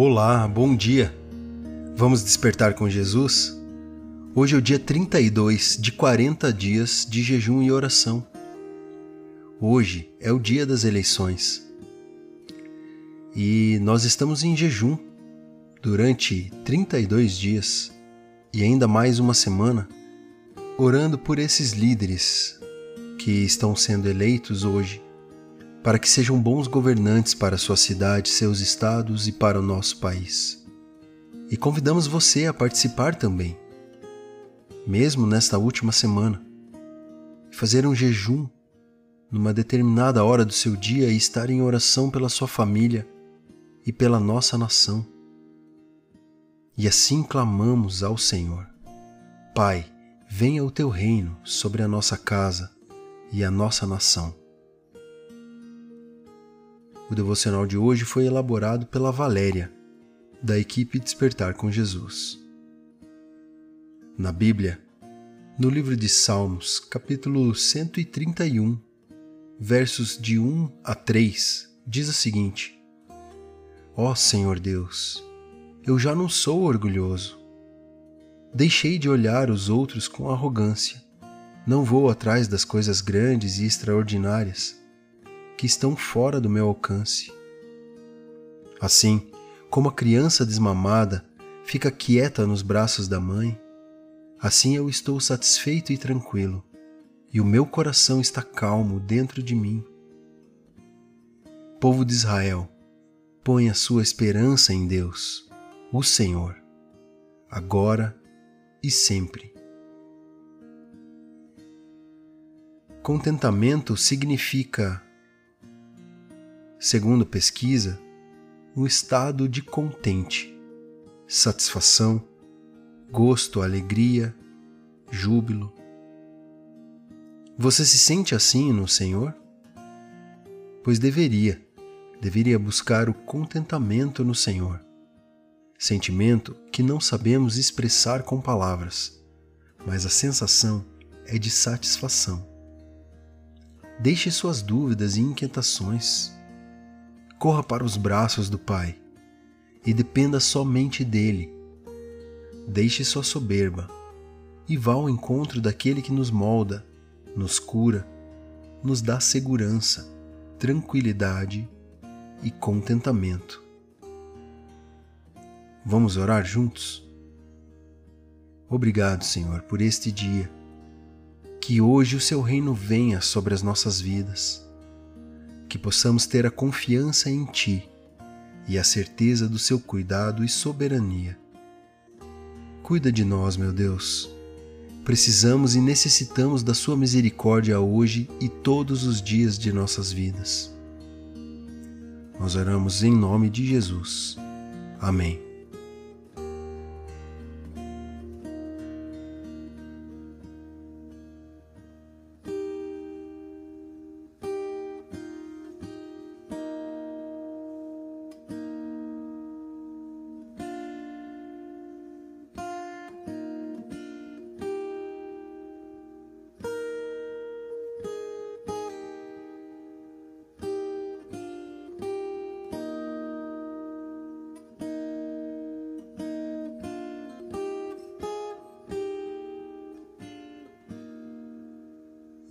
Olá, bom dia. Vamos despertar com Jesus? Hoje é o dia 32 de 40 dias de jejum e oração. Hoje é o dia das eleições. E nós estamos em jejum durante 32 dias e ainda mais uma semana, orando por esses líderes que estão sendo eleitos hoje para que sejam bons governantes para sua cidade, seus estados e para o nosso país. E convidamos você a participar também, mesmo nesta última semana, fazer um jejum numa determinada hora do seu dia e estar em oração pela sua família e pela nossa nação. E assim clamamos ao Senhor: Pai, venha o teu reino sobre a nossa casa e a nossa nação o devocional de hoje foi elaborado pela Valéria, da equipe Despertar com Jesus. Na Bíblia, no livro de Salmos, capítulo 131, versos de 1 a 3, diz o seguinte: Ó oh, Senhor Deus, eu já não sou orgulhoso. Deixei de olhar os outros com arrogância. Não vou atrás das coisas grandes e extraordinárias que estão fora do meu alcance. Assim, como a criança desmamada fica quieta nos braços da mãe, assim eu estou satisfeito e tranquilo, e o meu coração está calmo dentro de mim. Povo de Israel, põe a sua esperança em Deus, o Senhor, agora e sempre. Contentamento significa segundo pesquisa, um estado de contente, satisfação, gosto, alegria, júbilo. Você se sente assim no Senhor? Pois deveria, deveria buscar o contentamento no Senhor. Sentimento que não sabemos expressar com palavras, mas a sensação é de satisfação. Deixe suas dúvidas e inquietações corra para os braços do Pai e dependa somente dele. Deixe sua soberba e vá ao encontro daquele que nos molda, nos cura, nos dá segurança, tranquilidade e contentamento. Vamos orar juntos? Obrigado, Senhor, por este dia. Que hoje o seu reino venha sobre as nossas vidas que possamos ter a confiança em Ti e a certeza do Seu cuidado e soberania. Cuida de nós, meu Deus. Precisamos e necessitamos da Sua misericórdia hoje e todos os dias de nossas vidas. Nós oramos em nome de Jesus. Amém.